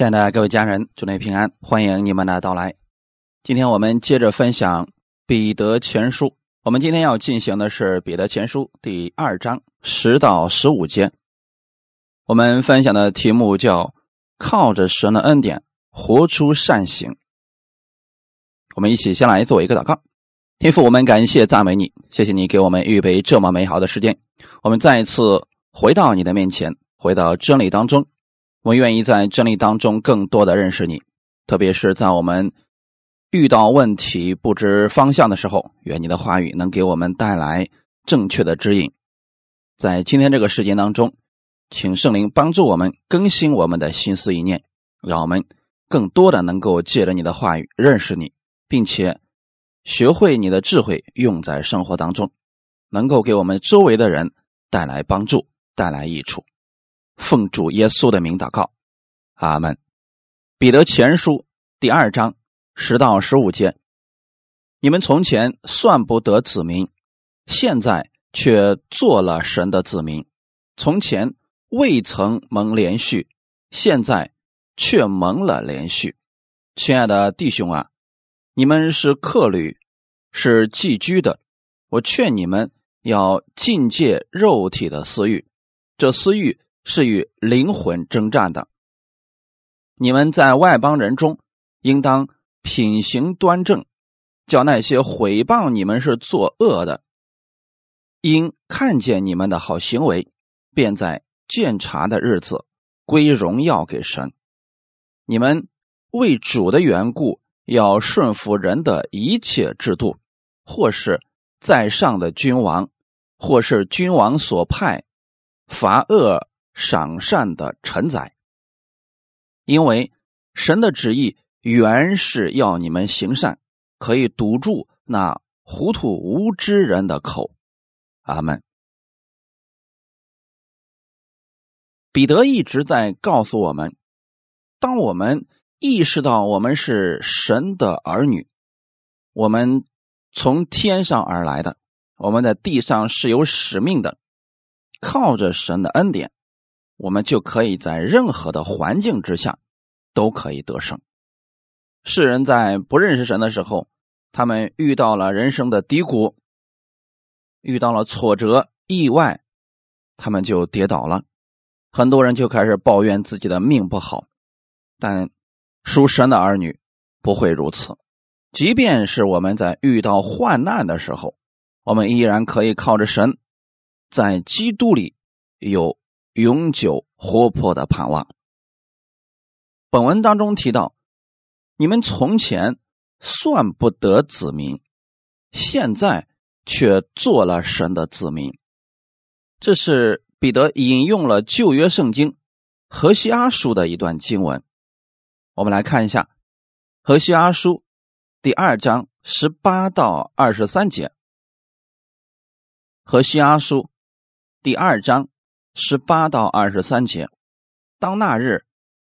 亲爱的各位家人，祝您平安，欢迎你们的到来。今天我们接着分享《彼得前书》，我们今天要进行的是《彼得前书》第二章十到十五节。我们分享的题目叫“靠着神的恩典活出善行”。我们一起先来做一个祷告。天父，我们感谢赞美你，谢谢你给我们预备这么美好的时间。我们再一次回到你的面前，回到真理当中。我愿意在真理当中更多的认识你，特别是在我们遇到问题不知方向的时候，愿你的话语能给我们带来正确的指引。在今天这个时间当中，请圣灵帮助我们更新我们的心思意念，让我们更多的能够借着你的话语认识你，并且学会你的智慧用在生活当中，能够给我们周围的人带来帮助，带来益处。奉主耶稣的名祷告，阿门。彼得前书第二章十到十五节：你们从前算不得子民，现在却做了神的子民；从前未曾蒙连续，现在却蒙了连续。亲爱的弟兄啊，你们是客旅，是寄居的。我劝你们要禁戒肉体的私欲，这私欲。是与灵魂征战的。你们在外邦人中，应当品行端正，叫那些毁谤你们是作恶的，因看见你们的好行为，便在鉴察的日子归荣耀给神。你们为主的缘故，要顺服人的一切制度，或是在上的君王，或是君王所派罚恶。赏善的承载，因为神的旨意原是要你们行善，可以堵住那糊涂无知人的口。阿门。彼得一直在告诉我们：当我们意识到我们是神的儿女，我们从天上而来的，我们在地上是有使命的，靠着神的恩典。我们就可以在任何的环境之下都可以得胜。世人在不认识神的时候，他们遇到了人生的低谷，遇到了挫折、意外，他们就跌倒了。很多人就开始抱怨自己的命不好，但属神的儿女不会如此。即便是我们在遇到患难的时候，我们依然可以靠着神，在基督里有。永久活泼的盼望。本文当中提到，你们从前算不得子民，现在却做了神的子民。这是彼得引用了旧约圣经何西阿书的一段经文。我们来看一下何西阿书第二章十八到二十三节。何西阿书第二章。十八到二十三节，当那日，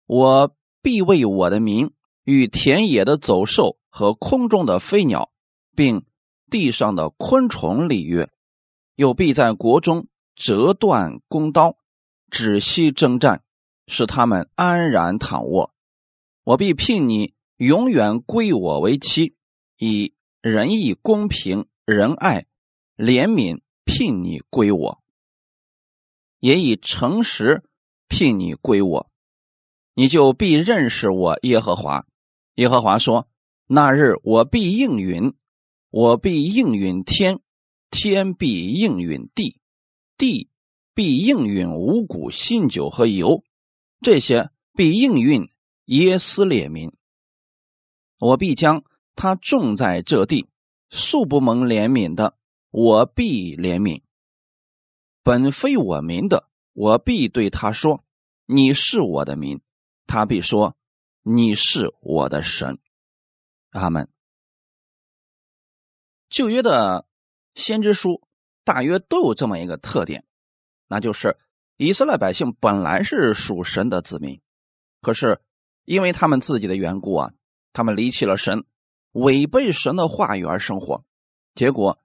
我必为我的名与田野的走兽和空中的飞鸟，并地上的昆虫立约，又必在国中折断弓刀，止息征战，使他们安然躺卧。我必聘你永远归我为妻，以仁义、公平、仁爱、怜悯聘你归我。也以诚实聘你归我，你就必认识我耶和华。耶和华说：“那日我必应允，我必应允天，天必应允地，地必应允五谷、新酒和油，这些必应允耶斯列民。我必将他种在这地，素不蒙怜悯的，我必怜悯。”本非我民的，我必对他说：“你是我的民。”他必说：“你是我的神。”阿门。旧约的先知书大约都有这么一个特点，那就是以色列百姓本来是属神的子民，可是因为他们自己的缘故啊，他们离弃了神，违背神的话语而生活，结果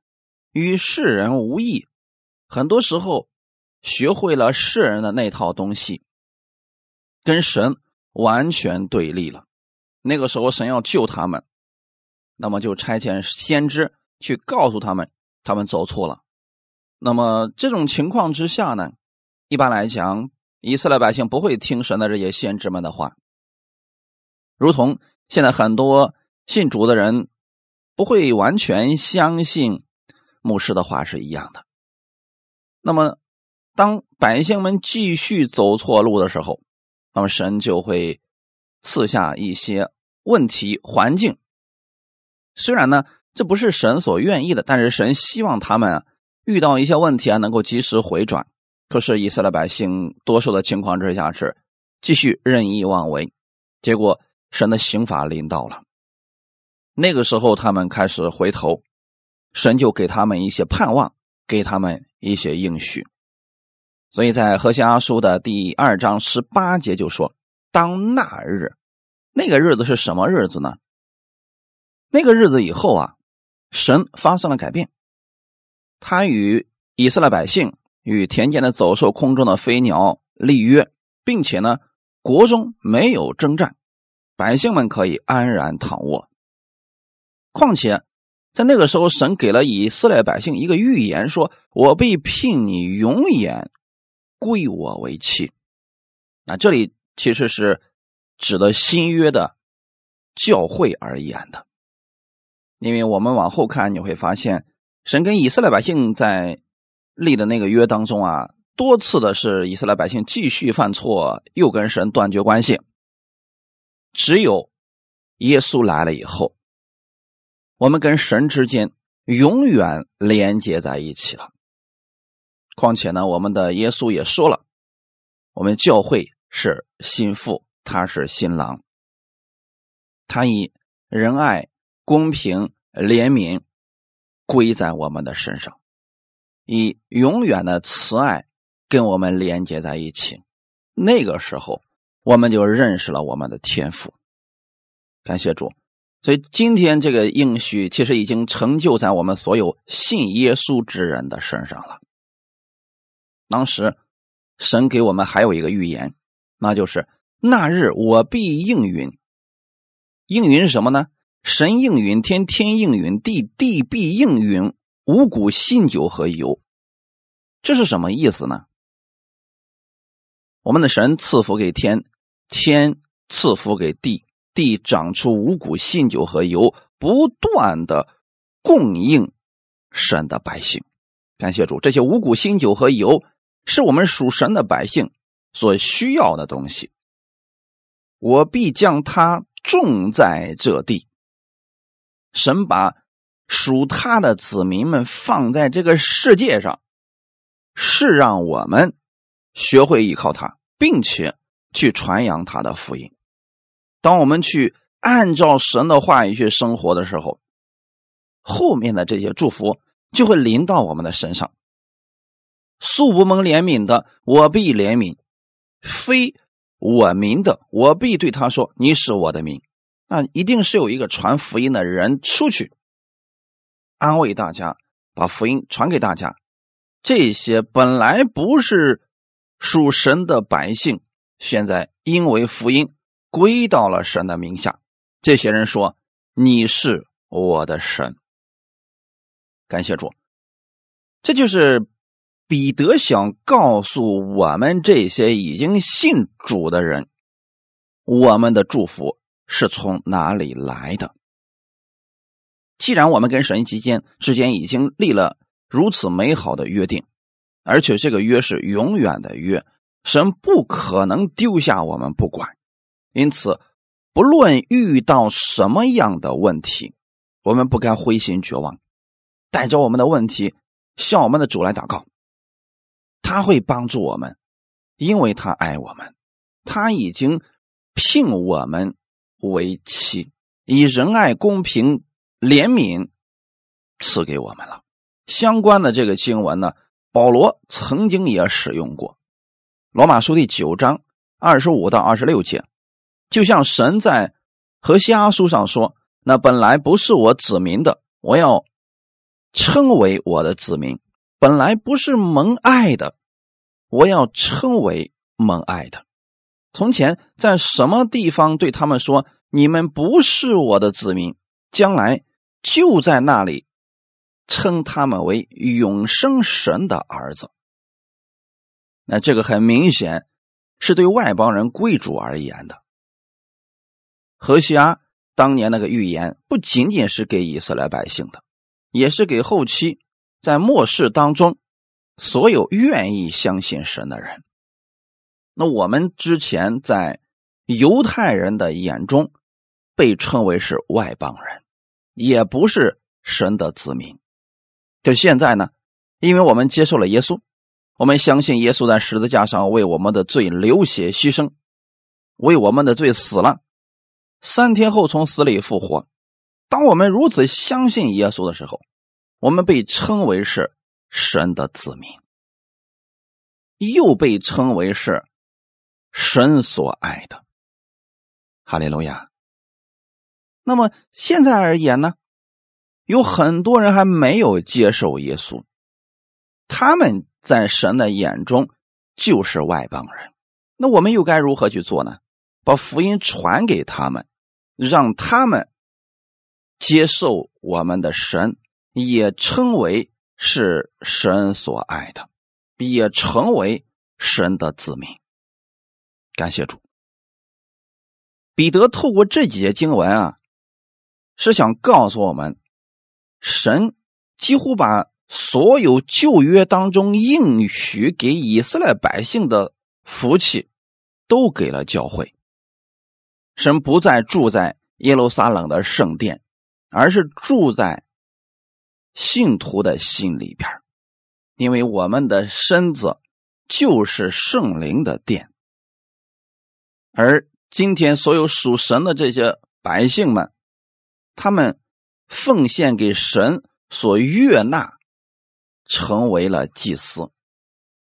与世人无异。很多时候，学会了世人的那套东西，跟神完全对立了。那个时候，神要救他们，那么就差遣先知去告诉他们，他们走错了。那么这种情况之下呢，一般来讲，以色列百姓不会听神的这些先知们的话，如同现在很多信主的人不会完全相信牧师的话是一样的。那么，当百姓们继续走错路的时候，那么神就会。赐下一些问题环境，虽然呢这不是神所愿意的，但是神希望他们遇到一些问题啊能够及时回转。可是以色列百姓多数的情况之下是继续任意妄为，结果神的刑罚临到了。那个时候他们开始回头，神就给他们一些盼望，给他们一些应许。所以在何西阿书的第二章十八节就说。当那日，那个日子是什么日子呢？那个日子以后啊，神发生了改变，他与以色列百姓、与田间的走兽、空中的飞鸟立约，并且呢，国中没有征战，百姓们可以安然躺卧。况且，在那个时候，神给了以色列百姓一个预言，说：“我被聘你永远归我为妻。”那这里。其实是指的新约的教会而言的，因为我们往后看，你会发现神跟以色列百姓在立的那个约当中啊，多次的是以色列百姓继续犯错，又跟神断绝关系。只有耶稣来了以后，我们跟神之间永远连接在一起了。况且呢，我们的耶稣也说了，我们教会。是心腹，他是新郎。他以仁爱、公平、怜悯归在我们的身上，以永远的慈爱跟我们连接在一起。那个时候，我们就认识了我们的天赋。感谢主，所以今天这个应许其实已经成就在我们所有信耶稣之人的身上了。当时，神给我们还有一个预言。那就是那日我必应允，应允是什么呢？神应允天，天应允地，地必应允五谷、新酒和油。这是什么意思呢？我们的神赐福给天，天赐福给地，地长出五谷、新酒和油，不断的供应神的百姓。感谢主，这些五谷、新酒和油是我们属神的百姓。所需要的东西，我必将它种在这地。神把属他的子民们放在这个世界上，是让我们学会依靠他，并且去传扬他的福音。当我们去按照神的话语去生活的时候，后面的这些祝福就会临到我们的身上。素不蒙怜悯的，我必怜悯。非我民的，我必对他说：“你是我的民。”那一定是有一个传福音的人出去安慰大家，把福音传给大家。这些本来不是属神的百姓，现在因为福音归到了神的名下。这些人说：“你是我的神。”感谢主，这就是。彼得想告诉我们这些已经信主的人，我们的祝福是从哪里来的？既然我们跟神之间之间已经立了如此美好的约定，而且这个约是永远的约，神不可能丢下我们不管。因此，不论遇到什么样的问题，我们不该灰心绝望，带着我们的问题向我们的主来祷告。他会帮助我们，因为他爱我们，他已经聘我们为妻，以仁爱、公平、怜悯赐给我们了。相关的这个经文呢，保罗曾经也使用过，《罗马书》第九章二十五到二十六节，就像神在和西阿书上说：“那本来不是我子民的，我要称为我的子民；本来不是蒙爱的。”我要称为蒙爱的，从前在什么地方对他们说：“你们不是我的子民。”将来就在那里称他们为永生神的儿子。那这个很明显是对外邦人贵族而言的。何西阿当年那个预言不仅仅是给以色列百姓的，也是给后期在末世当中所有愿意相信神的人。那我们之前在犹太人的眼中被称为是外邦人，也不是神的子民。就现在呢，因为我们接受了耶稣。我们相信耶稣在十字架上为我们的罪流血牺牲，为我们的罪死了，三天后从死里复活。当我们如此相信耶稣的时候，我们被称为是神的子民，又被称为是神所爱的。哈利路亚。那么现在而言呢，有很多人还没有接受耶稣，他们。在神的眼中，就是外邦人。那我们又该如何去做呢？把福音传给他们，让他们接受我们的神，也称为是神所爱的，也成为神的子民。感谢主。彼得透过这几节经文啊，是想告诉我们，神几乎把。所有旧约当中应许给以色列百姓的福气，都给了教会。神不再住在耶路撒冷的圣殿，而是住在信徒的心里边因为我们的身子就是圣灵的殿。而今天所有属神的这些百姓们，他们奉献给神所悦纳。成为了祭司，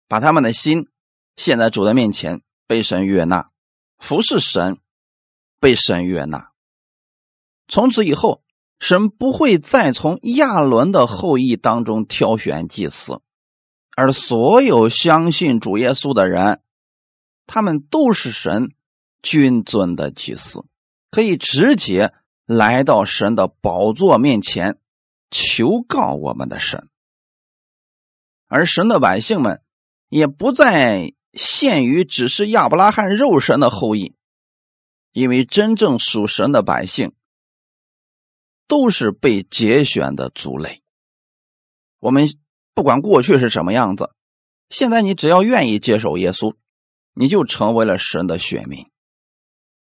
把他们的心献在主的面前，被神悦纳，服侍神，被神悦纳。从此以后，神不会再从亚伦的后裔当中挑选祭司，而所有相信主耶稣的人，他们都是神君尊的祭司，可以直接来到神的宝座面前求告我们的神。而神的百姓们也不再限于只是亚伯拉罕肉身的后裔，因为真正属神的百姓都是被节选的族类。我们不管过去是什么样子，现在你只要愿意接受耶稣，你就成为了神的选民。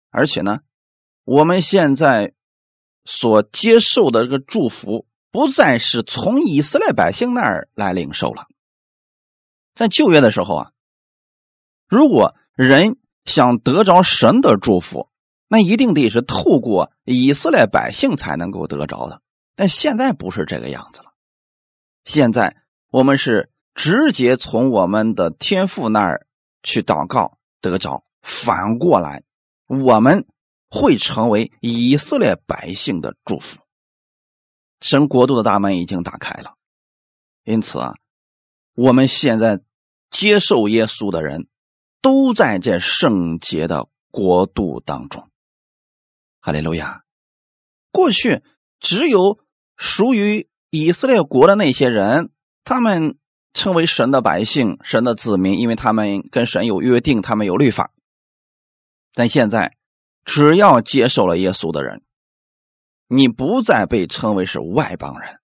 而且呢，我们现在所接受的这个祝福。不再是从以色列百姓那儿来领受了。在旧约的时候啊，如果人想得着神的祝福，那一定得是透过以色列百姓才能够得着的。但现在不是这个样子了，现在我们是直接从我们的天父那儿去祷告得着，反过来我们会成为以色列百姓的祝福。神国度的大门已经打开了，因此啊，我们现在接受耶稣的人，都在这圣洁的国度当中。哈利路亚！过去只有属于以色列国的那些人，他们称为神的百姓、神的子民，因为他们跟神有约定，他们有律法。但现在，只要接受了耶稣的人。你不再被称为是外邦人，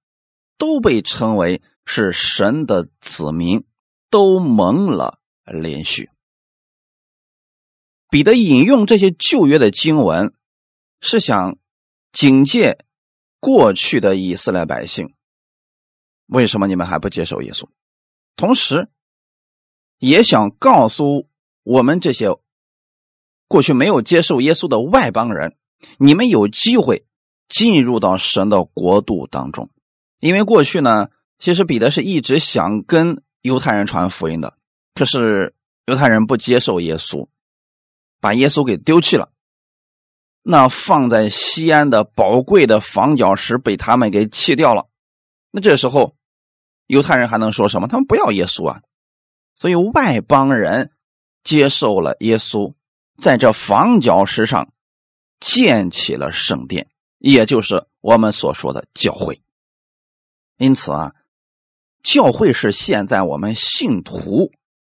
都被称为是神的子民，都蒙了连续。彼得引用这些旧约的经文，是想警戒过去的以色列百姓：为什么你们还不接受耶稣？同时，也想告诉我们这些过去没有接受耶稣的外邦人：你们有机会。进入到神的国度当中，因为过去呢，其实彼得是一直想跟犹太人传福音的，可是犹太人不接受耶稣，把耶稣给丢弃了。那放在西安的宝贵的房角石被他们给弃掉了。那这时候，犹太人还能说什么？他们不要耶稣啊！所以外邦人接受了耶稣，在这房角石上建起了圣殿，也就是我们所说的教会。因此啊，教会是现在我们信徒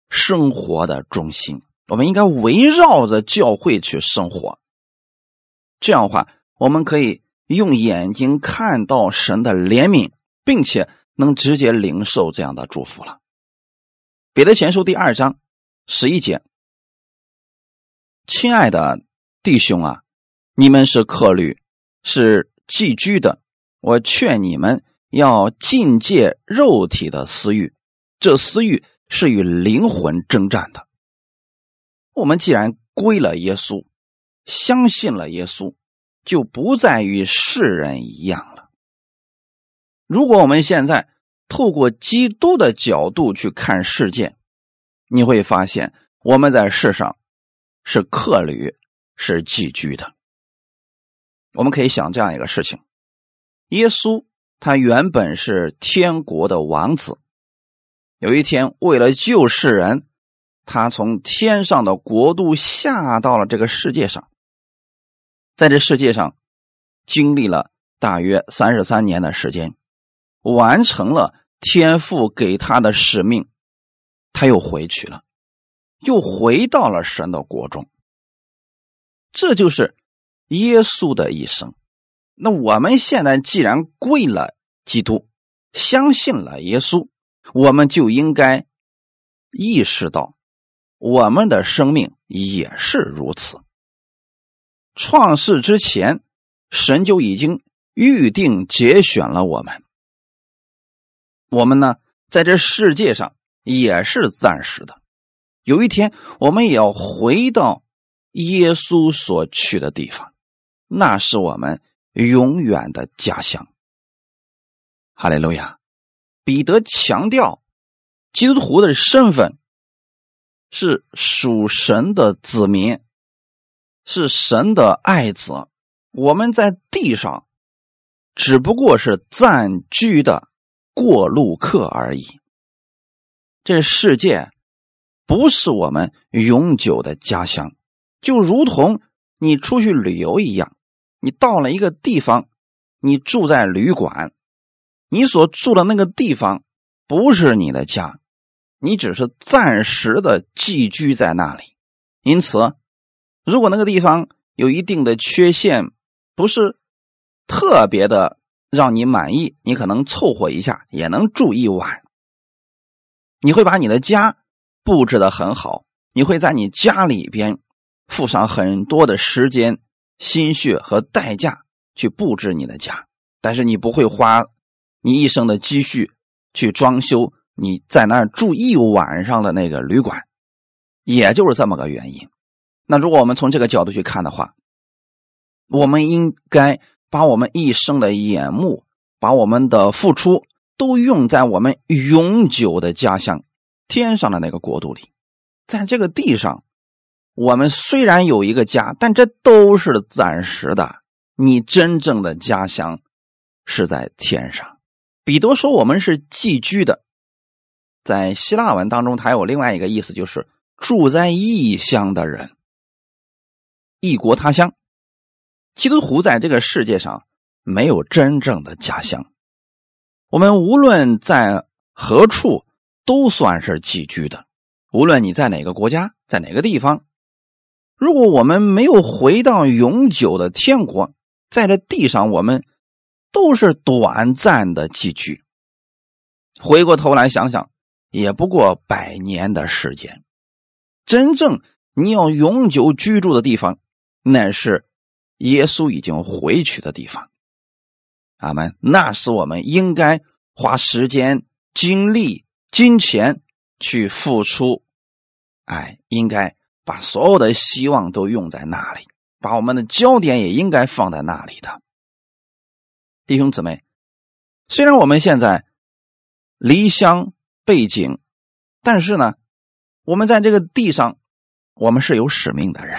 生活的中心，我们应该围绕着教会去生活。这样的话，我们可以用眼睛看到神的怜悯，并且能直接领受这样的祝福了。彼得前书第二章十一节。亲爱的弟兄啊，你们是客旅，是寄居的。我劝你们要禁戒肉体的私欲，这私欲是与灵魂征战的。我们既然归了耶稣，相信了耶稣，就不再与世人一样了。如果我们现在透过基督的角度去看世界，你会发现我们在世上。是客旅，是寄居的。我们可以想这样一个事情：耶稣他原本是天国的王子，有一天为了救世人，他从天上的国度下到了这个世界上，在这世界上经历了大约三十三年的时间，完成了天父给他的使命，他又回去了。又回到了神的国中，这就是耶稣的一生。那我们现在既然跪了基督，相信了耶稣，我们就应该意识到，我们的生命也是如此。创世之前，神就已经预定节选了我们。我们呢，在这世界上也是暂时的。有一天，我们也要回到耶稣所去的地方，那是我们永远的家乡。哈利路亚！彼得强调，基督徒的身份是属神的子民，是神的爱子。我们在地上只不过是暂居的过路客而已。这世界。不是我们永久的家乡，就如同你出去旅游一样，你到了一个地方，你住在旅馆，你所住的那个地方不是你的家，你只是暂时的寄居在那里。因此，如果那个地方有一定的缺陷，不是特别的让你满意，你可能凑合一下也能住一晚。你会把你的家。布置的很好，你会在你家里边付上很多的时间、心血和代价去布置你的家，但是你不会花你一生的积蓄去装修你在那儿住一晚上的那个旅馆，也就是这么个原因。那如果我们从这个角度去看的话，我们应该把我们一生的眼目、把我们的付出都用在我们永久的家乡。天上的那个国度里，在这个地上，我们虽然有一个家，但这都是暂时的。你真正的家乡是在天上。彼得说：“我们是寄居的。”在希腊文当中，它有另外一个意思，就是住在异乡的人，异国他乡。基督徒在这个世界上没有真正的家乡。我们无论在何处。都算是寄居的，无论你在哪个国家，在哪个地方。如果我们没有回到永久的天国，在这地上，我们都是短暂的寄居。回过头来想想，也不过百年的时间。真正你要永久居住的地方，那是耶稣已经回去的地方。阿门。那是我们应该花时间、精力。金钱去付出，哎，应该把所有的希望都用在那里，把我们的焦点也应该放在那里的。弟兄姊妹，虽然我们现在离乡背景，但是呢，我们在这个地上，我们是有使命的人，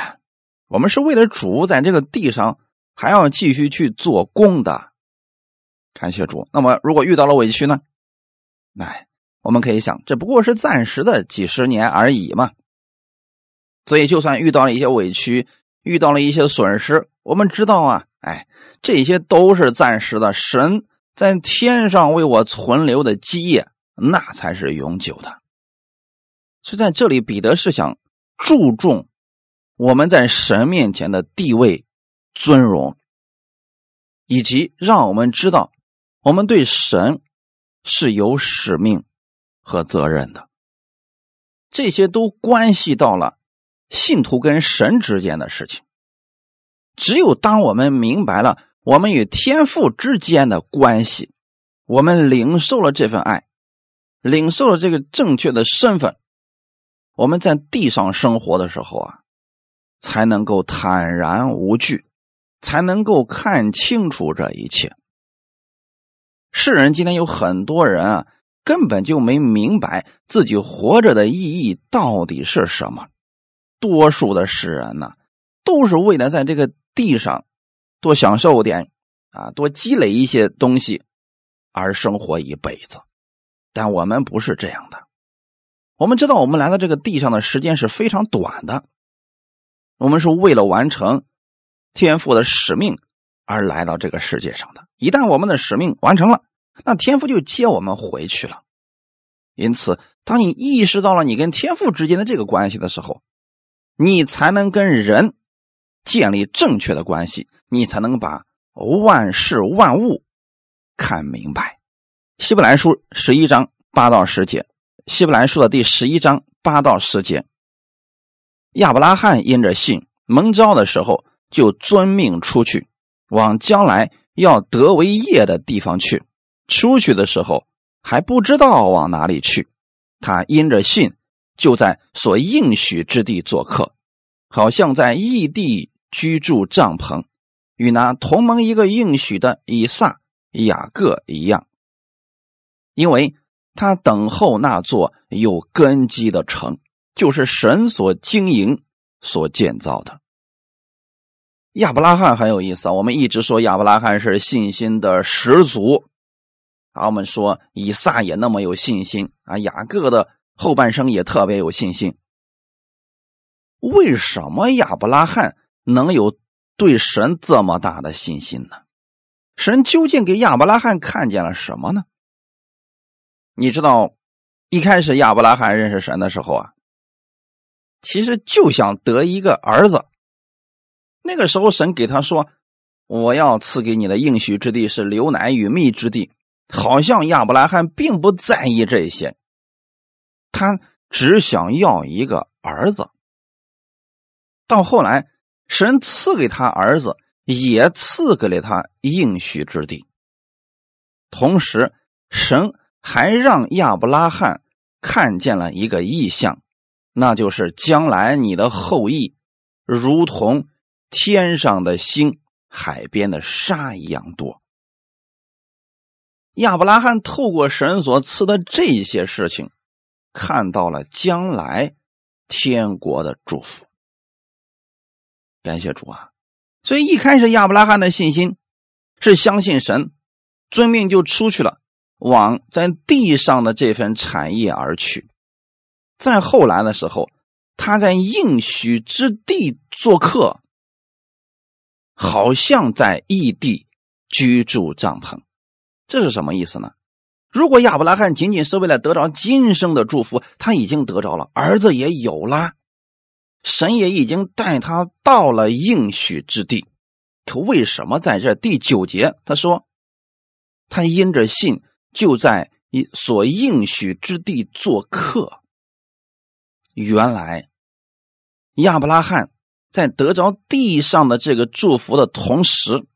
我们是为了主，在这个地上还要继续去做工的。感谢主。那么，如果遇到了委屈呢？哎。我们可以想，这不过是暂时的几十年而已嘛。所以，就算遇到了一些委屈，遇到了一些损失，我们知道啊，哎，这些都是暂时的。神在天上为我存留的基业，那才是永久的。所以，在这里，彼得是想注重我们在神面前的地位、尊荣，以及让我们知道，我们对神是有使命和责任的。这些都关系到了信徒跟神之间的事情。只有当我们明白了我们与天父之间的关系，我们领受了这份爱，领受了这个正确的身份，我们在地上生活的时候啊，才能够坦然无惧，才能够看清楚这一切。世人今天有很多人啊。根本就没明白自己活着的意义到底是什么。多数的世人呢，都是为了在这个地上多享受点啊，多积累一些东西而生活一辈子。但我们不是这样的。我们知道，我们来到这个地上的时间是非常短的。我们是为了完成天赋的使命而来到这个世界上的。一旦我们的使命完成了，那天父就接我们回去了，因此，当你意识到了你跟天父之间的这个关系的时候，你才能跟人建立正确的关系，你才能把万事万物看明白。希伯来书十一章八到十节，希伯来书的第十一章八到十节，亚伯拉罕因着信蒙召的时候，就遵命出去，往将来要得为业的地方去。出去的时候还不知道往哪里去，他因着信就在所应许之地做客，好像在异地居住帐篷，与那同盟一个应许的以撒、雅各一样，因为他等候那座有根基的城，就是神所经营、所建造的。亚伯拉罕很有意思啊，我们一直说亚伯拉罕是信心的始祖。啊，我们说以撒也那么有信心啊，雅各的后半生也特别有信心。为什么亚伯拉罕能有对神这么大的信心呢？神究竟给亚伯拉罕看见了什么呢？你知道，一开始亚伯拉罕认识神的时候啊，其实就想得一个儿子。那个时候，神给他说：“我要赐给你的应许之地是流奶与蜜之地。”好像亚伯拉罕并不在意这些，他只想要一个儿子。到后来，神赐给他儿子，也赐给了他应许之地。同时，神还让亚伯拉罕看见了一个异象，那就是将来你的后裔如同天上的星、海边的沙一样多。亚伯拉罕透过神所赐的这些事情，看到了将来天国的祝福。感谢主啊！所以一开始亚伯拉罕的信心是相信神，遵命就出去了，往在地上的这份产业而去。再后来的时候，他在应许之地做客，好像在异地居住帐篷。这是什么意思呢？如果亚伯拉罕仅仅是为了得着今生的祝福，他已经得着了，儿子也有了，神也已经带他到了应许之地。可为什么在这第九节他说，他因着信就在一所应许之地做客？原来亚伯拉罕在得着地上的这个祝福的同时，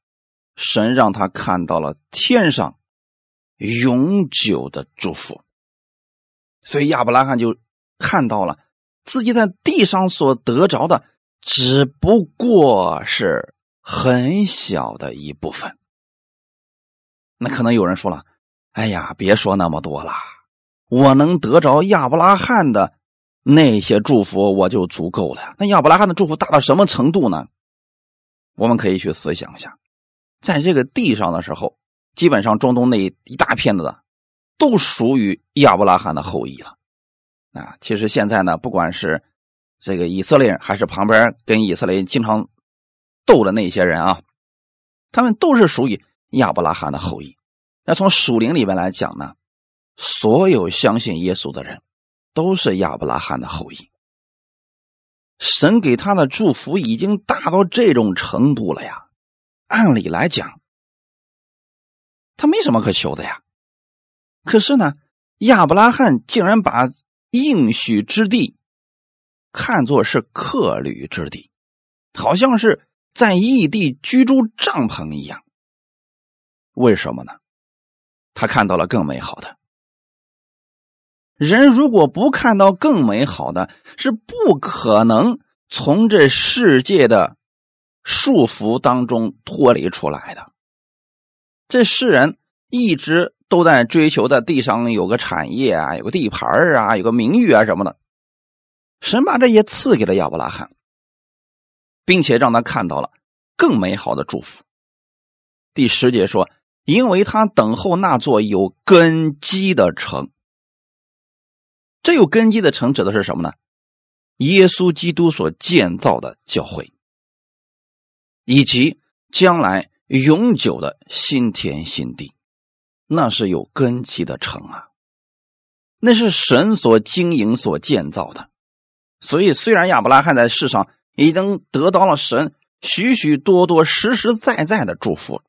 神让他看到了天上。永久的祝福，所以亚伯拉罕就看到了自己在地上所得着的，只不过是很小的一部分。那可能有人说了：“哎呀，别说那么多了，我能得着亚伯拉罕的那些祝福，我就足够了。那亚伯拉罕的祝福大到什么程度呢？我们可以去思想一下，在这个地上的时候。”基本上中东那一大片的，都属于亚伯拉罕的后裔了。啊，其实现在呢，不管是这个以色列人，还是旁边跟以色列经常斗的那些人啊，他们都是属于亚伯拉罕的后裔。那从属灵里面来讲呢，所有相信耶稣的人都是亚伯拉罕的后裔。神给他的祝福已经大到这种程度了呀，按理来讲，他没什么可求的呀。可是呢，亚伯拉罕竟然把应许之地看作是客旅之地，好像是在异地居住帐篷一样。为什么呢？他看到了更美好的。人如果不看到更美好的，是不可能从这世界的束缚当中脱离出来的。这世人一直都在追求的地上有个产业啊，有个地盘啊，有个名誉啊什么的。神把这些赐给了亚伯拉罕，并且让他看到了更美好的祝福。第十节说：“因为他等候那座有根基的城。”这有根基的城指的是什么呢？耶稣基督所建造的教会，以及将来永久的新天新地，那是有根基的城啊！那是神所经营、所建造的。所以，虽然亚伯拉罕在世上已经得到了神许许多多实实在在的祝福，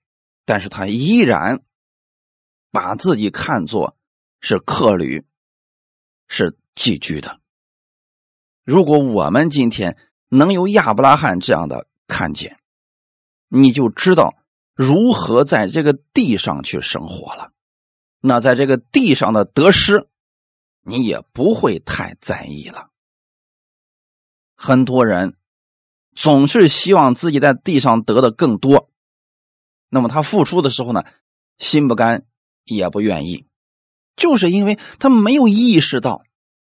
但是他依然把自己看作是客旅。是寄居的。如果我们今天能有亚伯拉罕这样的看见，你就知道如何在这个地上去生活了。那在这个地上的得失，你也不会太在意了。很多人总是希望自己在地上得的更多，那么他付出的时候呢，心不甘也不愿意。就是因为他没有意识到，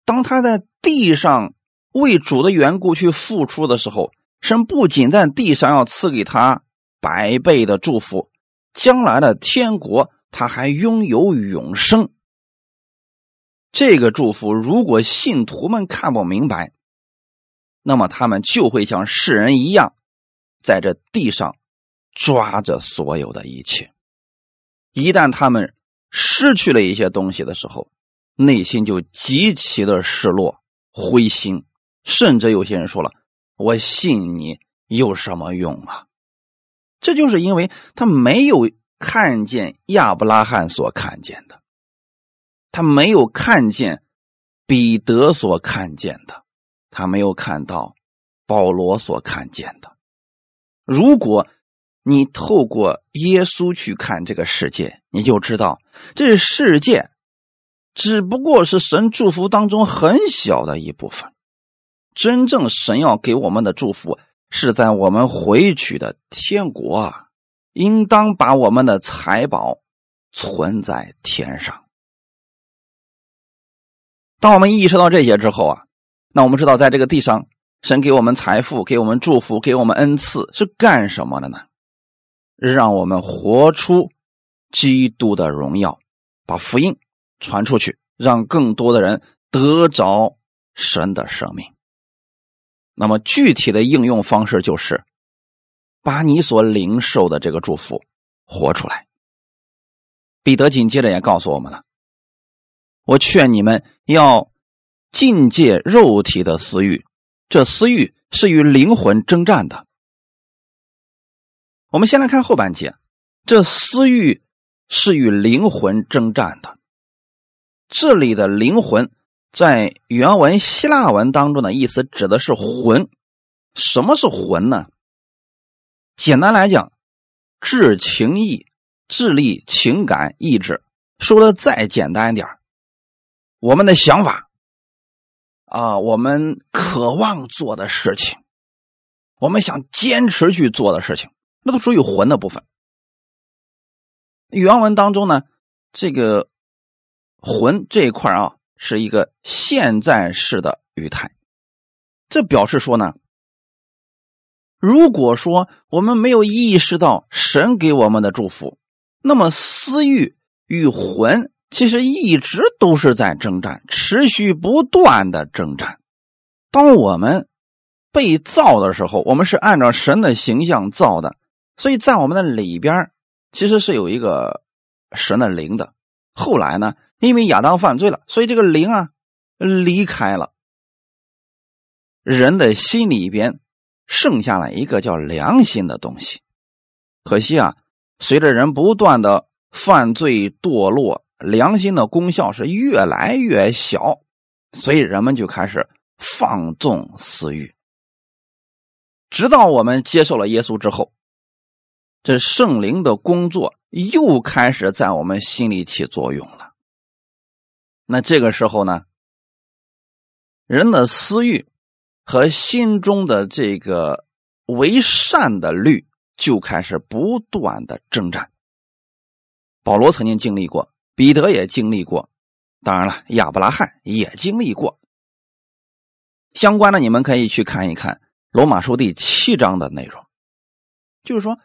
当他在地上为主的缘故去付出的时候，神不仅在地上要赐给他百倍的祝福，将来的天国他还拥有永生。这个祝福，如果信徒们看不明白，那么他们就会像世人一样，在这地上抓着所有的一切。一旦他们，失去了一些东西的时候，内心就极其的失落、灰心，甚至有些人说了：“我信你有什么用啊？”这就是因为他没有看见亚伯拉罕所看见的，他没有看见彼得所看见的，他没有看到保罗所看见的。如果，你透过耶稣去看这个世界，你就知道这世界只不过是神祝福当中很小的一部分。真正神要给我们的祝福是在我们回去的天国啊！应当把我们的财宝存在天上。当我们意识到这些之后啊，那我们知道在这个地上，神给我们财富、给我们祝福、给我们恩赐是干什么的呢？让我们活出基督的荣耀，把福音传出去，让更多的人得着神的生命。那么具体的应用方式就是，把你所领受的这个祝福活出来。彼得紧接着也告诉我们了：“我劝你们要禁戒肉体的私欲，这私欲是与灵魂征战的。”我们先来看后半节，这私欲是与灵魂征战的。这里的灵魂在原文希腊文当中的意思指的是魂。什么是魂呢？简单来讲，智、情、意、智力、情感、意志。说的再简单一点，我们的想法啊，我们渴望做的事情，我们想坚持去做的事情。那都属于魂的部分。原文当中呢，这个魂这一块啊，是一个现在式的语态，这表示说呢，如果说我们没有意识到神给我们的祝福，那么私欲与魂其实一直都是在征战，持续不断的征战。当我们被造的时候，我们是按照神的形象造的，所以在我们的里边其实是有一个神的灵的。后来呢，因为亚当犯罪了，所以这个灵啊离开了，人的心里边剩下了一个叫良心的东西。可惜啊，随着人不断的犯罪堕落，良心的功效是越来越小，所以人们就开始放纵私欲。直到我们接受了耶稣之后，这圣灵的工作又开始在我们心里起作用了。那这个时候呢，人的私欲和心中的这个为善的律就开始不断的征战。保罗曾经经历过，彼得也经历过，当然了，亚伯拉罕也经历过。相关的，你们可以去看一看。罗马书第七章的内容，就是说，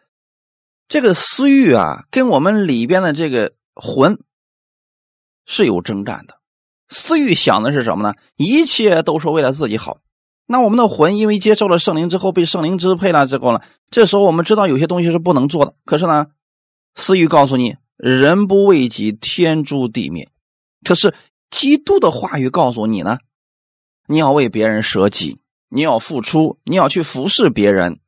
这个私欲啊，跟我们里边的这个魂是有征战的。私欲想的是什么呢？一切都是为了自己好。那我们的魂因为接受了圣灵之后，被圣灵支配了之后呢，这时候我们知道有些东西是不能做的。可是呢，私欲告诉你，人不为己，天诛地灭。可是基督的话语告诉你呢，你要为别人舍己。你要付出，你要去服侍别人，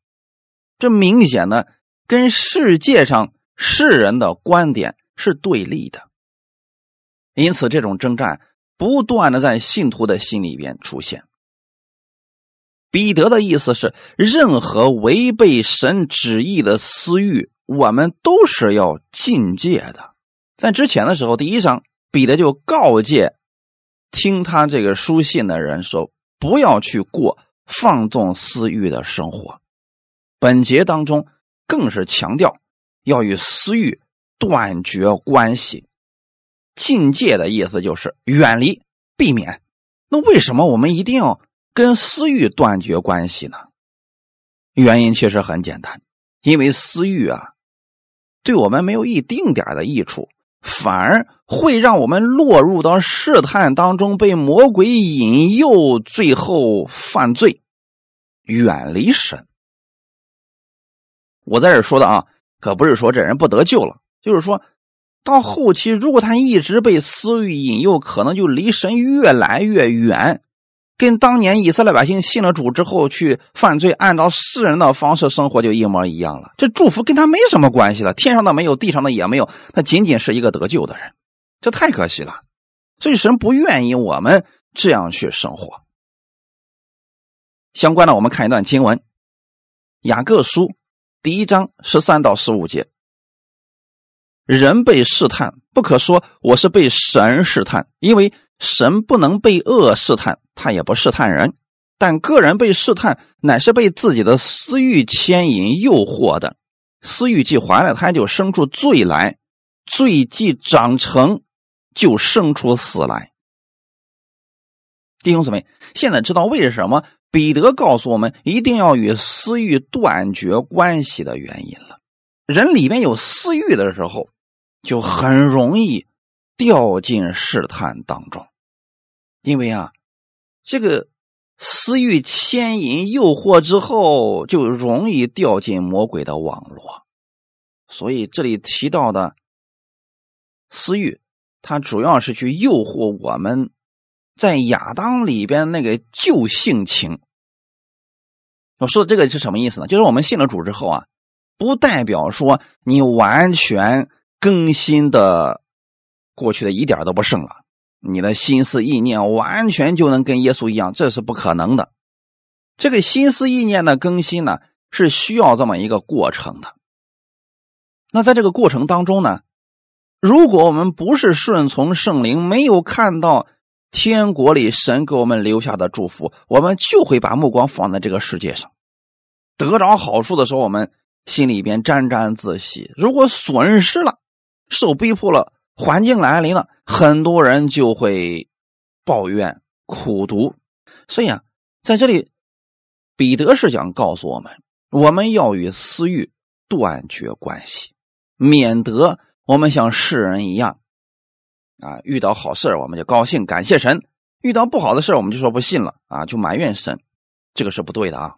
这明显的跟世界上世人的观点是对立的。因此，这种征战不断的在信徒的心里边出现。彼得的意思是，任何违背神旨意的私欲，我们都是要禁戒的。在之前的时候，第一章彼得就告诫听他这个书信的人说，不要去过。放纵私欲的生活，本节当中更是强调要与私欲断绝关系。境界的意思就是远离、避免。那为什么我们一定要跟私欲断绝关系呢？原因其实很简单，因为私欲啊，对我们没有一丁点的益处。反而会让我们落入到试探当中，被魔鬼引诱，最后犯罪，远离神。我在这说的啊，可不是说这人不得救了，就是说到后期，如果他一直被私欲引诱，可能就离神越来越远。跟当年以色列百姓信了主之后去犯罪，按照世人的方式生活就一模一样了。这祝福跟他没什么关系了，天上的没有，地上的也没有，他仅仅是一个得救的人，这太可惜了。所以神不愿意我们这样去生活。相关的，我们看一段经文，《雅各书》第一章十三到十五节：人被试探，不可说我是被神试探，因为神不能被恶试探。他也不试探人，但个人被试探，乃是被自己的私欲牵引、诱惑的。私欲既怀了胎，就生出罪来；罪既长成，就生出死来。弟兄姊妹，现在知道为什么彼得告诉我们一定要与私欲断绝关系的原因了。人里面有私欲的时候，就很容易掉进试探当中，因为啊。这个私欲牵引、诱惑之后，就容易掉进魔鬼的网络。所以这里提到的私欲，它主要是去诱惑我们在亚当里边那个旧性情。我说的这个是什么意思呢？就是我们信了主之后啊，不代表说你完全更新的过去的一点都不剩了。你的心思意念完全就能跟耶稣一样，这是不可能的。这个心思意念的更新呢，是需要这么一个过程的。那在这个过程当中呢，如果我们不是顺从圣灵，没有看到天国里神给我们留下的祝福，我们就会把目光放在这个世界上。得着好处的时候，我们心里边沾沾自喜；如果损失了，受逼迫了。环境来临了，很多人就会抱怨、苦读。所以啊，在这里，彼得是想告诉我们，我们要与私欲断绝关系，免得我们像世人一样啊，遇到好事我们就高兴感谢神，遇到不好的事我们就说不信了啊，就埋怨神，这个是不对的啊。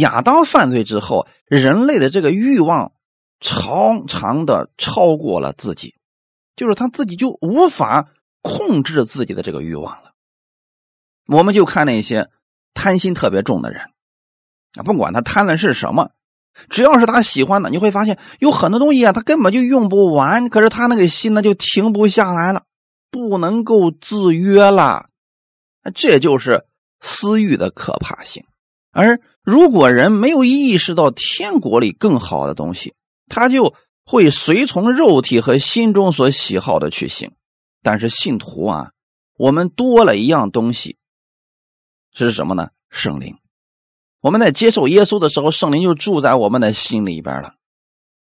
亚当犯罪之后，人类的这个欲望常常的超过了自己，就是他自己就无法控制自己的这个欲望了。我们就看那些贪心特别重的人啊，不管他贪的是什么，只要是他喜欢的，你会发现有很多东西啊，他根本就用不完，可是他那个心呢就停不下来了，不能够自约了。这就是私欲的可怕性，而。如果人没有意识到天国里更好的东西，他就会随从肉体和心中所喜好的去行。但是信徒啊，我们多了一样东西，是什么呢？圣灵。我们在接受耶稣的时候，圣灵就住在我们的心里边了。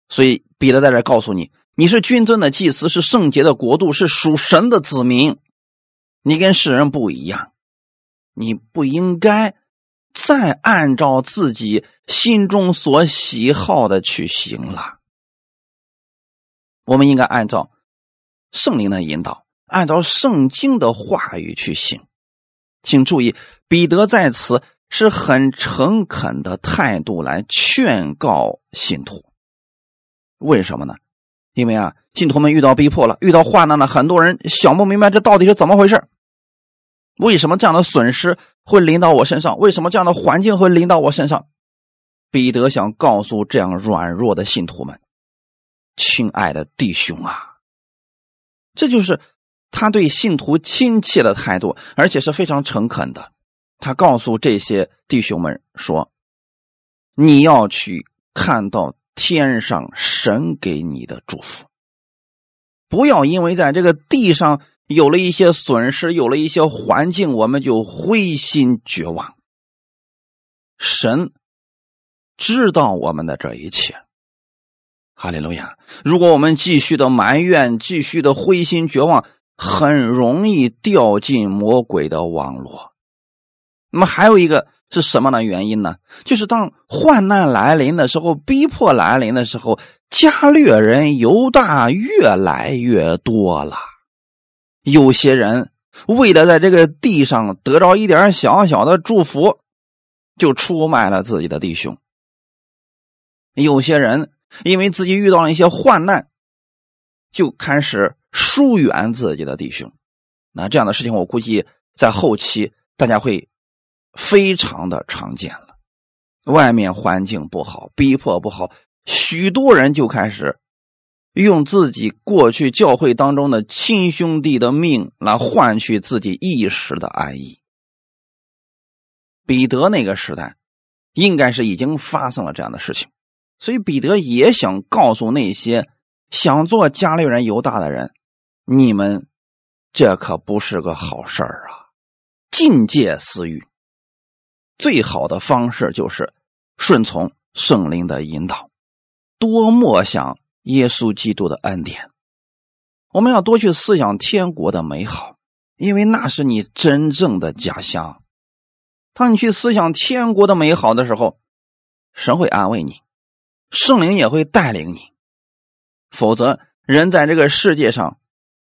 所以彼得在这告诉你：你是君尊的祭司，是圣洁的国度，是属神的子民。你跟世人不一样，你不应该。再按照自己心中所喜好的去行了。我们应该按照圣灵的引导，按照圣经的话语去行。请注意，彼得在此是很诚恳的态度来劝告信徒。为什么呢？因为啊，信徒们遇到逼迫了，遇到患难了，很多人想不明白这到底是怎么回事。为什么这样的损失会临到我身上？为什么这样的环境会临到我身上？彼得想告诉这样软弱的信徒们：“亲爱的弟兄啊，这就是他对信徒亲切的态度，而且是非常诚恳的。他告诉这些弟兄们说：‘你要去看到天上神给你的祝福，不要因为在这个地上。’”有了一些损失，有了一些环境，我们就灰心绝望。神知道我们的这一切，哈利路亚！如果我们继续的埋怨，继续的灰心绝望，很容易掉进魔鬼的网络。那么还有一个是什么呢原因呢？就是当患难来临的时候，逼迫来临的时候，加略人犹大越来越多了。有些人为了在这个地上得着一点小小的祝福，就出卖了自己的弟兄；有些人因为自己遇到了一些患难，就开始疏远自己的弟兄。那这样的事情，我估计在后期大家会非常的常见了。外面环境不好，逼迫不好，许多人就开始。用自己过去教会当中的亲兄弟的命来换取自己一时的安逸。彼得那个时代，应该是已经发生了这样的事情，所以彼得也想告诉那些想做加利人犹大的人：你们这可不是个好事儿啊！禁戒私欲，最好的方式就是顺从圣灵的引导，多默想。耶稣基督的恩典，我们要多去思想天国的美好，因为那是你真正的家乡。当你去思想天国的美好的时候，神会安慰你，圣灵也会带领你。否则，人在这个世界上，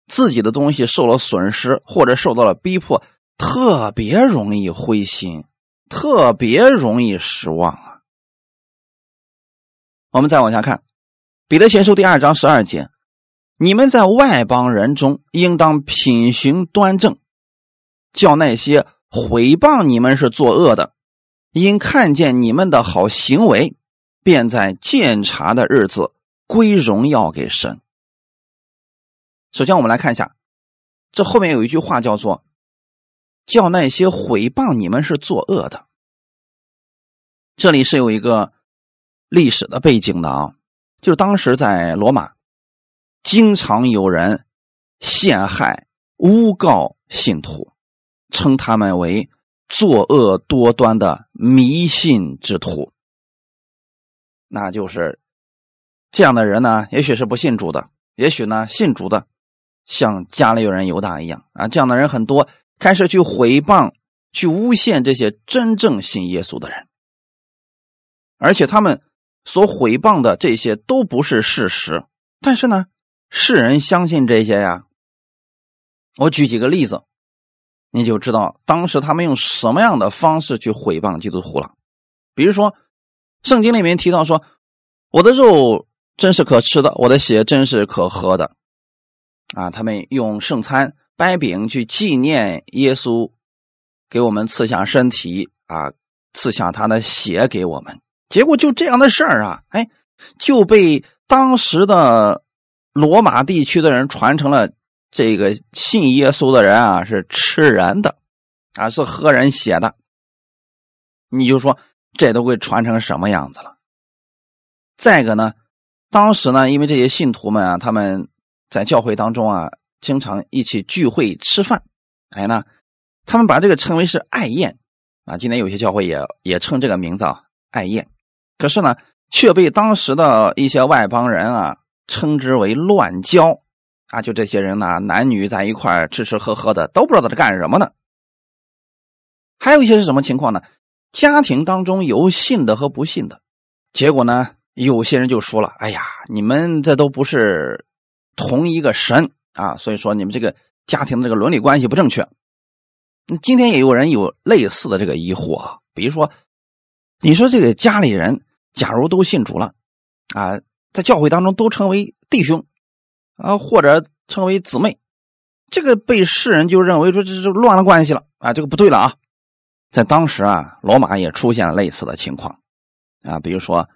自己的东西受了损失或者受到了逼迫，特别容易灰心，特别容易失望啊。我们再往下看。彼得前书第二章十二节：你们在外邦人中，应当品行端正，叫那些毁谤你们是作恶的，因看见你们的好行为，便在鉴察的日子归荣耀给神。首先，我们来看一下，这后面有一句话叫做“叫那些毁谤你们是作恶的”，这里是有一个历史的背景的啊。就是当时在罗马，经常有人陷害、诬告信徒，称他们为作恶多端的迷信之徒。那就是这样的人呢，也许是不信主的，也许呢信主的，像家里有人犹大一样啊。这样的人很多，开始去毁谤、去诬陷这些真正信耶稣的人，而且他们。所毁谤的这些都不是事实，但是呢，世人相信这些呀。我举几个例子，你就知道当时他们用什么样的方式去毁谤基督徒了。比如说，圣经里面提到说：“我的肉真是可吃的，我的血真是可喝的。”啊，他们用圣餐掰饼去纪念耶稣，给我们赐下身体啊，赐下他的血给我们。结果就这样的事儿啊，哎，就被当时的罗马地区的人传成了这个信耶稣的人啊是吃人的，啊是喝人血的。你就说这都会传成什么样子了？再一个呢，当时呢，因为这些信徒们啊，他们在教会当中啊，经常一起聚会吃饭，哎呢，他们把这个称为是爱宴啊。今天有些教会也也称这个名字啊，爱宴。可是呢，却被当时的一些外邦人啊称之为乱交啊！就这些人呢，男女在一块吃吃喝喝的，都不知道在干什么呢。还有一些是什么情况呢？家庭当中有信的和不信的，结果呢，有些人就说了：“哎呀，你们这都不是同一个神啊！”所以说你们这个家庭的这个伦理关系不正确。那今天也有人有类似的这个疑惑，啊比如说，你说这个家里人。假如都信主了，啊，在教会当中都称为弟兄，啊，或者称为姊妹，这个被世人就认为说这是乱了关系了啊，这个不对了啊。在当时啊，罗马也出现了类似的情况，啊，比如说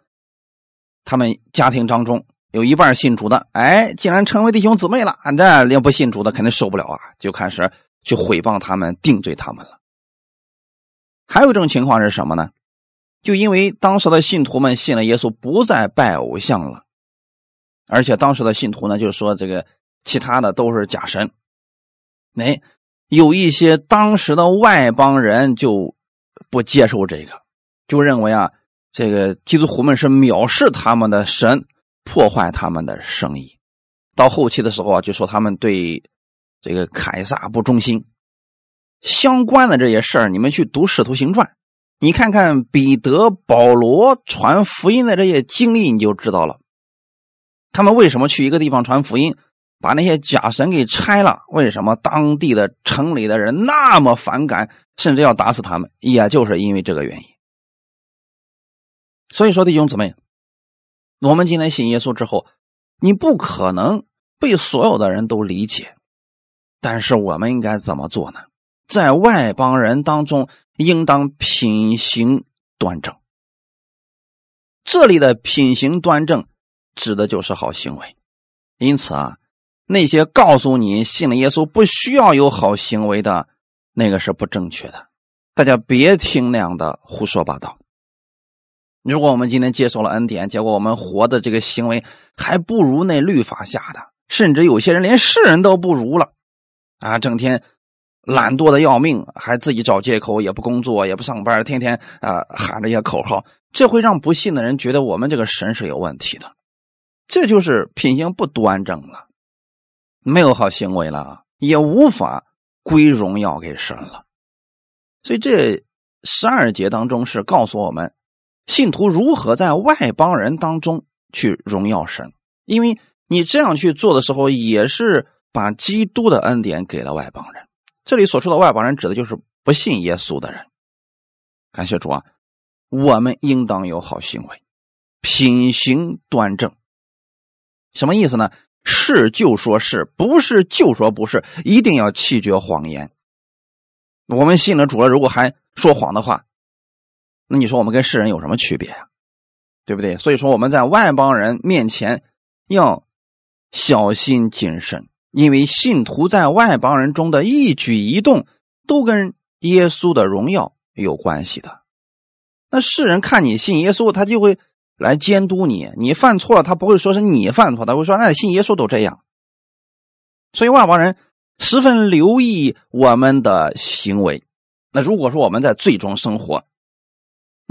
他们家庭当中有一半信主的，哎，竟然成为弟兄姊妹了，这连不信主的肯定受不了啊，就开始去毁谤他们、定罪他们了。还有一种情况是什么呢？就因为当时的信徒们信了耶稣，不再拜偶像了，而且当时的信徒呢，就说这个其他的都是假神。哎，有一些当时的外邦人就不接受这个，就认为啊，这个基督徒们是藐视他们的神，破坏他们的生意。到后期的时候啊，就说他们对这个凯撒不忠心。相关的这些事儿，你们去读《使徒行传》。你看看彼得、保罗传福音的这些经历，你就知道了。他们为什么去一个地方传福音，把那些假神给拆了？为什么当地的城里的人那么反感，甚至要打死他们？也就是因为这个原因。所以说，弟兄姊妹，我们今天信耶稣之后，你不可能被所有的人都理解，但是我们应该怎么做呢？在外邦人当中。应当品行端正。这里的品行端正，指的就是好行为。因此啊，那些告诉你信了耶稣不需要有好行为的，那个是不正确的。大家别听那样的胡说八道。如果我们今天接受了恩典，结果我们活的这个行为还不如那律法下的，甚至有些人连世人都不如了啊，整天。懒惰的要命，还自己找借口，也不工作，也不上班，天天啊喊着一些口号，这会让不信的人觉得我们这个神是有问题的，这就是品行不端正了，没有好行为了，也无法归荣耀给神了。所以这十二节当中是告诉我们，信徒如何在外邦人当中去荣耀神，因为你这样去做的时候，也是把基督的恩典给了外邦人。这里所说的外邦人，指的就是不信耶稣的人。感谢主啊，我们应当有好行为，品行端正。什么意思呢？是就说是不是就说不是，一定要弃绝谎言。我们信了主了，如果还说谎的话，那你说我们跟世人有什么区别呀？对不对？所以说我们在外邦人面前要小心谨慎。因为信徒在外邦人中的一举一动，都跟耶稣的荣耀有关系的。那世人看你信耶稣，他就会来监督你。你犯错了，他不会说是你犯错，他会说那你信耶稣都这样。所以外邦人十分留意我们的行为。那如果说我们在最终生活，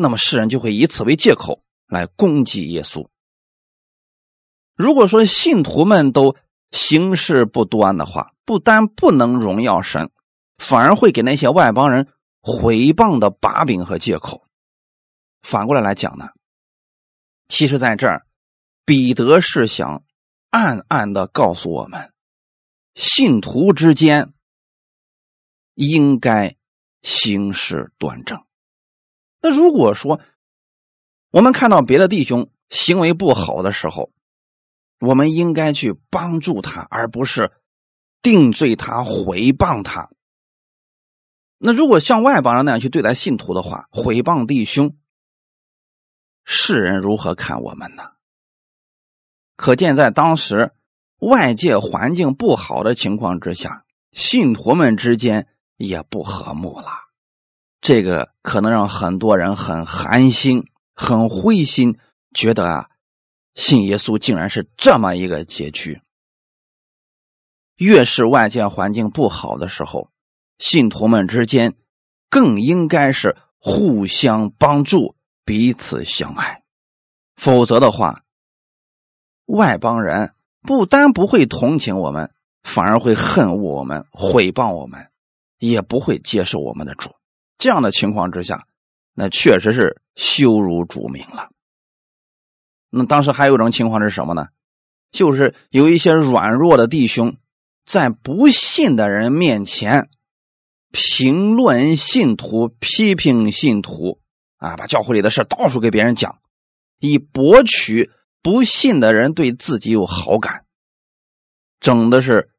那么世人就会以此为借口来攻击耶稣。如果说信徒们都，行事不端的话，不但不能荣耀神，反而会给那些外邦人毁谤的把柄和借口。反过来来讲呢，其实在这儿，彼得是想暗暗的告诉我们，信徒之间应该行事端正。那如果说我们看到别的弟兄行为不好的时候，我们应该去帮助他，而不是定罪他、毁谤他。那如果像外邦人那样去对待信徒的话，毁谤弟兄，世人如何看我们呢？可见在当时外界环境不好的情况之下，信徒们之间也不和睦了。这个可能让很多人很寒心、很灰心，觉得啊，信耶稣竟然是这么一个结局。越是外界环境不好的时候。信徒们之间更应该是互相帮助、彼此相爱，否则的话，外邦人不单不会同情我们，反而会恨恶我们、毁谤我们，也不会接受我们的主。这样的情况之下，那确实是羞辱主名了。那当时还有一种情况是什么呢？就是有一些软弱的弟兄在不信的人面前。评论信徒，批评信徒，啊，把教会里的事到处给别人讲，以博取不信的人对自己有好感，整的是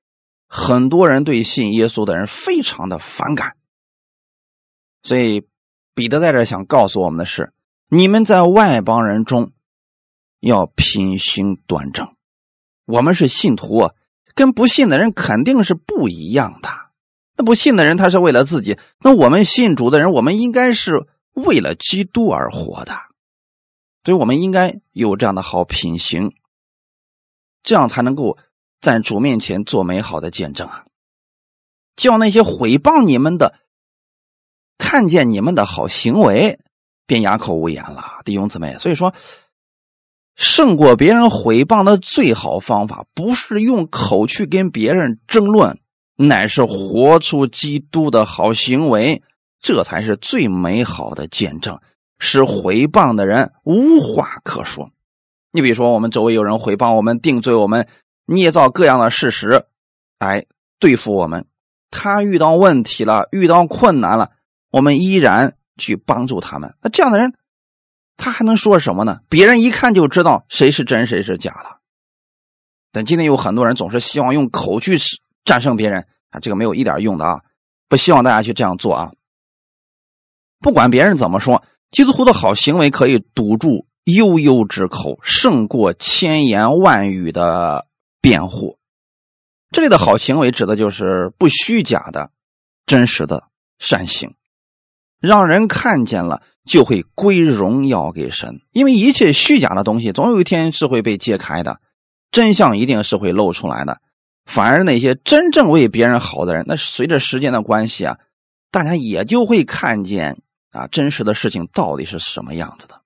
很多人对信耶稣的人非常的反感。所以彼得在这想告诉我们的是：你们在外邦人中要品行端正。我们是信徒，跟不信的人肯定是不一样的。那不信的人，他是为了自己；那我们信主的人，我们应该是为了基督而活的，所以我们应该有这样的好品行，这样才能够在主面前做美好的见证啊！叫那些毁谤你们的，看见你们的好行为，便哑口无言了，弟兄姊妹。所以说，胜过别人毁谤的最好方法，不是用口去跟别人争论。乃是活出基督的好行为，这才是最美好的见证，使毁谤的人无话可说。你比如说，我们周围有人毁谤我们、定罪我们、捏造各样的事实，来对付我们。他遇到问题了，遇到困难了，我们依然去帮助他们。那这样的人，他还能说什么呢？别人一看就知道谁是真，谁是假了。但今天有很多人总是希望用口去战胜别人。啊，这个没有一点用的啊！不希望大家去这样做啊。不管别人怎么说，基督徒的好行为可以堵住悠悠之口，胜过千言万语的辩护。这里的好行为指的就是不虚假的、真实的善行，让人看见了就会归荣耀给神。因为一切虚假的东西，总有一天是会被揭开的，真相一定是会露出来的。反而那些真正为别人好的人，那随着时间的关系啊，大家也就会看见啊真实的事情到底是什么样子的。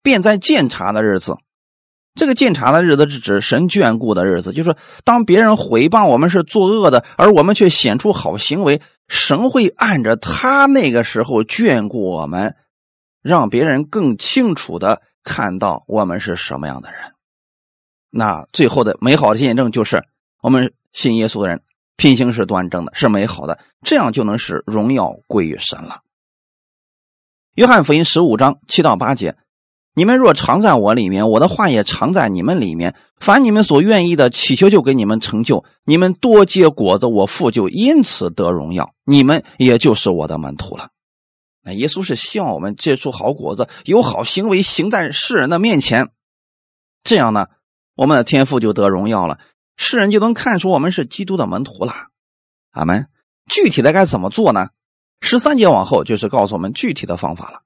便在鉴察的日子，这个鉴察的日子是指神眷顾的日子，就是当别人毁谤我们是作恶的，而我们却显出好行为，神会按着他那个时候眷顾我们，让别人更清楚的看到我们是什么样的人。那最后的美好的见证就是，我们信耶稣的人品行是端正的，是美好的，这样就能使荣耀归于神了。约翰福音十五章七到八节：你们若常在我里面，我的话也常在你们里面，凡你们所愿意的，祈求就给你们成就。你们多结果子，我父就因此得荣耀，你们也就是我的门徒了。那耶稣是希望我们结出好果子，有好行为行在世人的面前，这样呢？我们的天赋就得荣耀了，世人就能看出我们是基督的门徒了。阿门。具体的该怎么做呢？十三节往后就是告诉我们具体的方法了。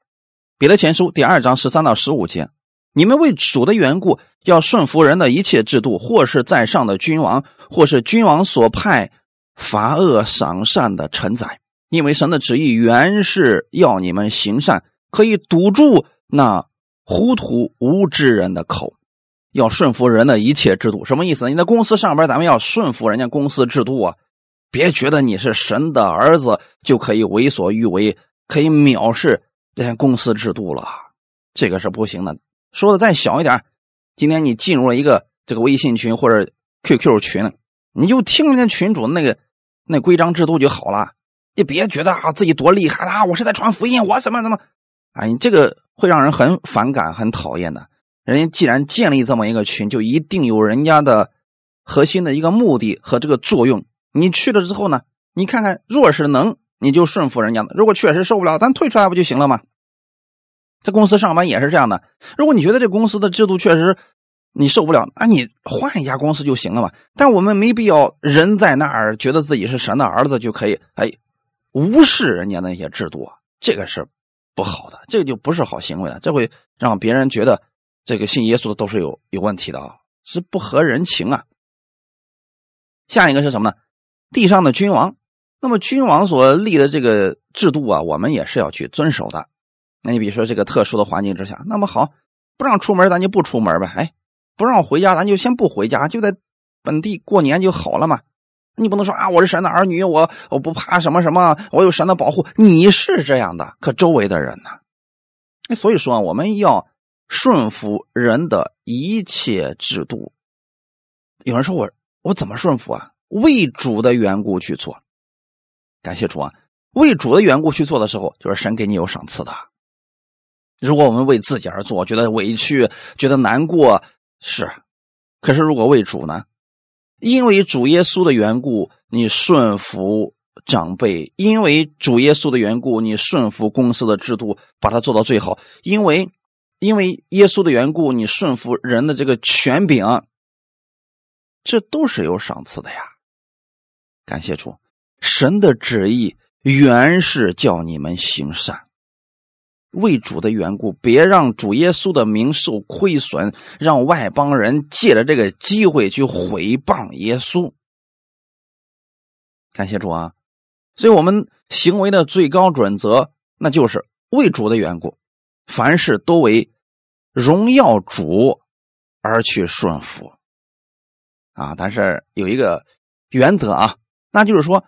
彼得前书第二章十三到十五节：你们为主的缘故，要顺服人的一切制度，或是在上的君王，或是君王所派罚恶赏善的臣宰，因为神的旨意原是要你们行善，可以堵住那糊涂无知人的口。要顺服人的一切制度，什么意思？你在公司上班，咱们要顺服人家公司制度啊！别觉得你是神的儿子就可以为所欲为，可以藐视连公司制度了，这个是不行的。说的再小一点，今天你进入了一个这个微信群或者 QQ 群，你就听人家群主那个那规章制度就好了。你别觉得啊自己多厉害啦，我是在传福音，我怎么怎么，哎，你这个会让人很反感、很讨厌的。人家既然建立这么一个群，就一定有人家的核心的一个目的和这个作用。你去了之后呢，你看看，若是能，你就顺服人家的；如果确实受不了，咱退出来不就行了吗？在公司上班也是这样的。如果你觉得这公司的制度确实你受不了，那你换一家公司就行了嘛。但我们没必要人在那儿觉得自己是神的儿子就可以，哎。无视人家那些制度，这个是不好的，这个就不是好行为了。这会让别人觉得这个信耶稣的都是有有问题的啊，是不合人情啊。下一个是什么呢？地上的君王，那么君王所立的这个制度啊，我们也是要去遵守的。那你比如说这个特殊的环境之下，那么好，不让出门，咱就不出门呗。哎，不让回家，咱就先不回家，就在本地过年就好了嘛。你不能说啊，我是神的儿女，我我不怕什么什么，我有神的保护。你是这样的，可周围的人呢？所以说，我们要顺服人的一切制度。有人说我我怎么顺服啊？为主的缘故去做。感谢主啊！为主的缘故去做的时候，就是神给你有赏赐的。如果我们为自己而做，觉得委屈，觉得难过，是。可是如果为主呢？因为主耶稣的缘故，你顺服长辈；因为主耶稣的缘故，你顺服公司的制度，把它做到最好；因为因为耶稣的缘故，你顺服人的这个权柄，这都是有赏赐的呀。感谢主，神的旨意原是叫你们行善。为主的缘故，别让主耶稣的名受亏损，让外邦人借着这个机会去毁谤耶稣。感谢主啊！所以，我们行为的最高准则，那就是为主的缘故，凡事都为荣耀主而去顺服啊。但是有一个原则啊，那就是说。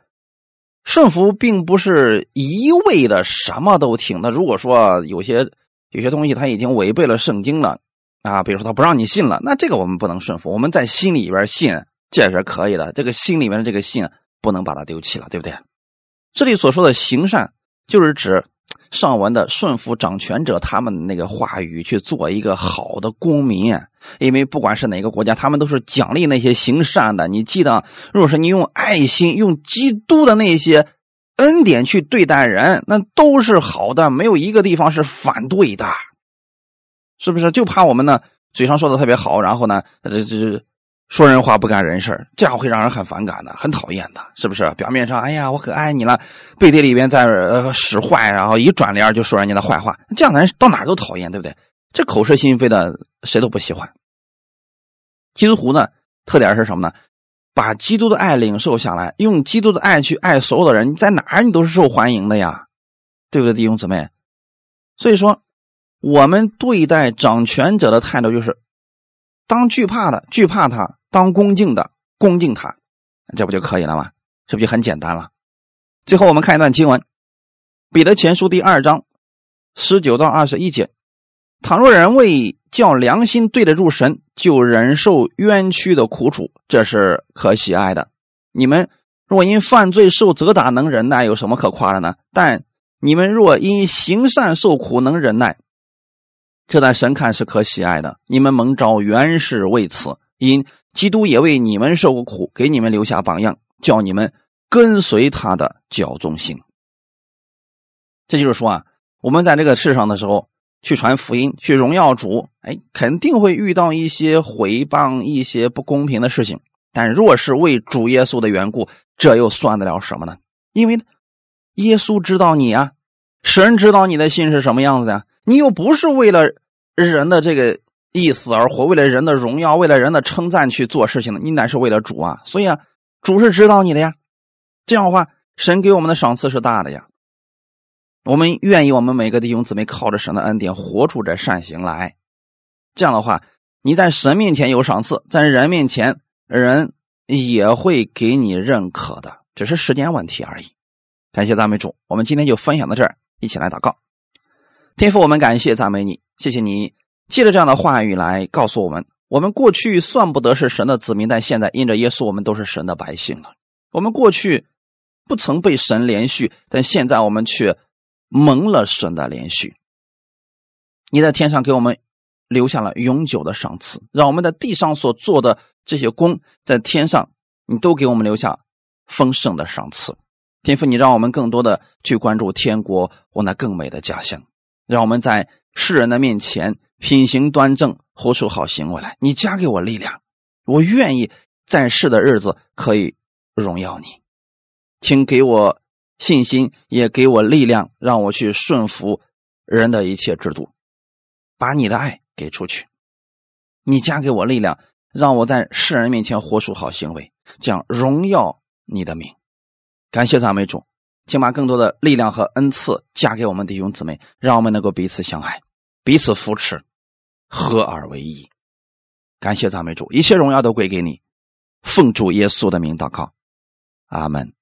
顺服并不是一味的什么都听。那如果说有些有些东西他已经违背了圣经了啊，比如说他不让你信了，那这个我们不能顺服。我们在心里边信，这是可以的。这个心里面的这个信不能把它丢弃了，对不对？这里所说的行善，就是指上文的顺服掌权者他们那个话语去做一个好的公民。因为不管是哪个国家，他们都是奖励那些行善的。你记得，如果说你用爱心、用基督的那些恩典去对待人，那都是好的，没有一个地方是反对的，是不是？就怕我们呢，嘴上说的特别好，然后呢，这这说人话不干人事这样会让人很反感的，很讨厌的，是不是？表面上，哎呀，我可爱你了，背地里边在呃使坏，然后一转脸就说人家的坏话，这样的人到哪都讨厌，对不对？这口是心非的，谁都不喜欢。基督徒呢，特点是什么呢？把基督的爱领受下来，用基督的爱去爱所有的人，你在哪儿你都是受欢迎的呀，对不对，弟兄姊妹？所以说，我们对待掌权者的态度就是：当惧怕的惧怕他，当恭敬的恭敬他，这不就可以了吗？是不是就很简单了？最后我们看一段经文，《彼得前书》第二章十九到二十一节。倘若人为叫良心对得住神，就忍受冤屈的苦楚，这是可喜爱的。你们若因犯罪受责打能忍耐，有什么可夸的呢？但你们若因行善受苦能忍耐，这在神看是可喜爱的。你们蒙召原是为此，因基督也为你们受过苦，给你们留下榜样，叫你们跟随他的教中心。这就是说啊，我们在这个世上的时候。去传福音，去荣耀主，哎，肯定会遇到一些毁谤、一些不公平的事情。但若是为主耶稣的缘故，这又算得了什么呢？因为耶稣知道你啊，神知道你的心是什么样子的。你又不是为了人的这个意思而活，为了人的荣耀，为了人的称赞去做事情的，你乃是为了主啊。所以啊，主是知道你的呀。这样的话，神给我们的赏赐是大的呀。我们愿意，我们每个弟兄姊妹靠着神的恩典活出这善行来。这样的话，你在神面前有赏赐，在人面前人也会给你认可的，只是时间问题而已。感谢赞美主，我们今天就分享到这儿，一起来祷告。天父，我们感谢赞美你，谢谢你借着这样的话语来告诉我们：我们过去算不得是神的子民，但现在因着耶稣，我们都是神的百姓了。我们过去不曾被神连续，但现在我们却蒙了神的连续。你在天上给我们留下了永久的赏赐，让我们在地上所做的这些功，在天上你都给我们留下丰盛的赏赐。天父，你让我们更多的去关注天国或那更美的家乡，让我们在世人的面前品行端正，活出好行为来。你加给我力量，我愿意在世的日子可以荣耀你。请给我信心，也给我力量，让我去顺服人的一切制度，把你的爱给出去。你加给我力量，让我在世人面前活出好行为，这样荣耀你的名。感谢赞美主，请把更多的力量和恩赐加给我们弟兄姊妹，让我们能够彼此相爱，彼此扶持，合而为一。感谢赞美主，一切荣耀都归给你。奉主耶稣的名祷告，阿门。